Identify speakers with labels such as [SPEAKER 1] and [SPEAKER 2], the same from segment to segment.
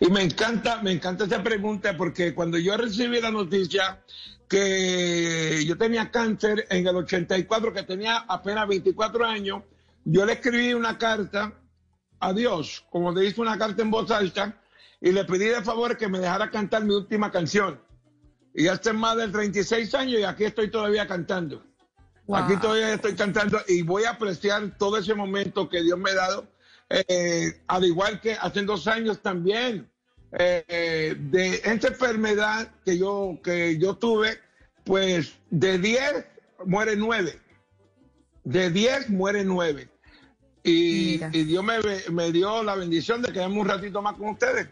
[SPEAKER 1] Y me encanta, me encanta esta pregunta porque cuando yo recibí la noticia que yo tenía cáncer en el 84, que tenía apenas 24 años, yo le escribí una carta a Dios, como le hice una carta en voz alta, y le pedí de favor que me dejara cantar mi última canción. Y hace más de 36 años y aquí estoy todavía cantando. Aquí todavía estoy cantando y voy a apreciar todo ese momento que Dios me ha dado, eh, al igual que hace dos años también, eh, de esta enfermedad que yo, que yo tuve, pues de 10 muere 9. De 10 muere 9. Y, y Dios me, me dio la bendición de quedarme un ratito más con ustedes.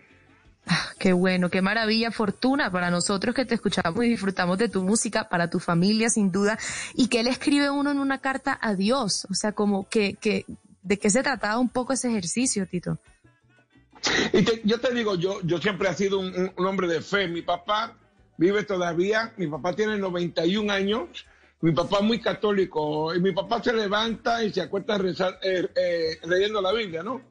[SPEAKER 2] Ah, qué bueno, qué maravilla, fortuna para nosotros que te escuchamos y disfrutamos de tu música, para tu familia sin duda, y que él escribe uno en una carta a Dios, o sea, como que, que ¿de qué se trataba un poco ese ejercicio, Tito?
[SPEAKER 1] Y te, yo te digo, yo, yo siempre he sido un, un, hombre de fe. Mi papá vive todavía, mi papá tiene 91 años, mi papá es muy católico, y mi papá se levanta y se acuesta rezar, eh, eh, leyendo la Biblia, ¿no?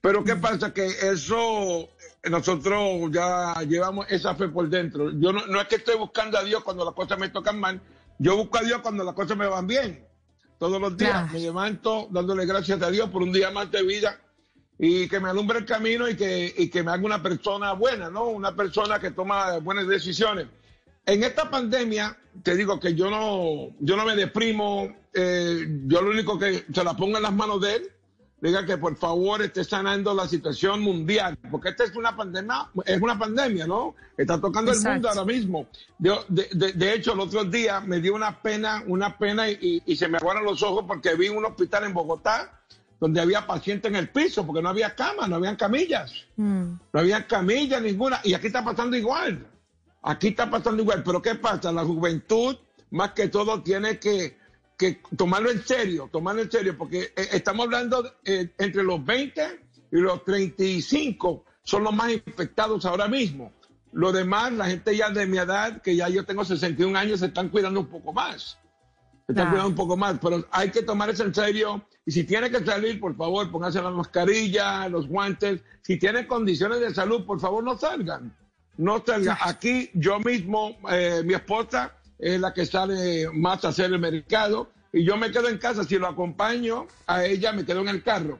[SPEAKER 1] Pero ¿qué pasa? Que eso nosotros ya llevamos esa fe por dentro. Yo no, no, es que estoy buscando a Dios cuando las cosas me tocan mal, yo busco a Dios cuando las cosas me van bien. Todos los días me levanto dándole gracias a Dios por un día más de vida y que me alumbre el camino y que, y que me haga una persona buena, ¿no? Una persona que toma buenas decisiones. En esta pandemia, te digo que yo no, yo no me deprimo, eh, yo lo único que se la pongo en las manos de él, diga que por favor esté sanando la situación mundial, porque esta es una pandemia, es una pandemia, ¿no? Está tocando Exacto. el mundo ahora mismo. De, de, de, hecho, el otro día me dio una pena, una pena y, y, se me aguaron los ojos porque vi un hospital en Bogotá donde había pacientes en el piso, porque no había camas, no habían camillas, mm. no había camillas ninguna, y aquí está pasando igual, aquí está pasando igual, pero ¿qué pasa? La juventud, más que todo, tiene que que tomarlo en serio, tomarlo en serio, porque eh, estamos hablando eh, entre los 20 y los 35 son los más infectados ahora mismo. Lo demás, la gente ya de mi edad, que ya yo tengo 61 años, se están cuidando un poco más. Se están ah. cuidando un poco más, pero hay que tomar eso en serio. Y si tiene que salir, por favor, pónganse la mascarilla, los guantes. Si tienen condiciones de salud, por favor, no salgan. No salgan. Aquí yo mismo, eh, mi esposa, es la que sale más a hacer el mercado y yo me quedo en casa, si lo acompaño a ella me quedo en el carro,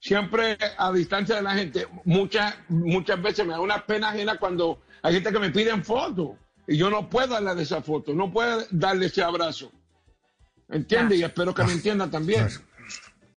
[SPEAKER 1] siempre a distancia de la gente. Muchas, muchas veces me da una pena ajena cuando hay gente que me piden fotos y yo no puedo darle esa foto, no puedo darle ese abrazo. ¿Entiendes? Y espero que me entienda también.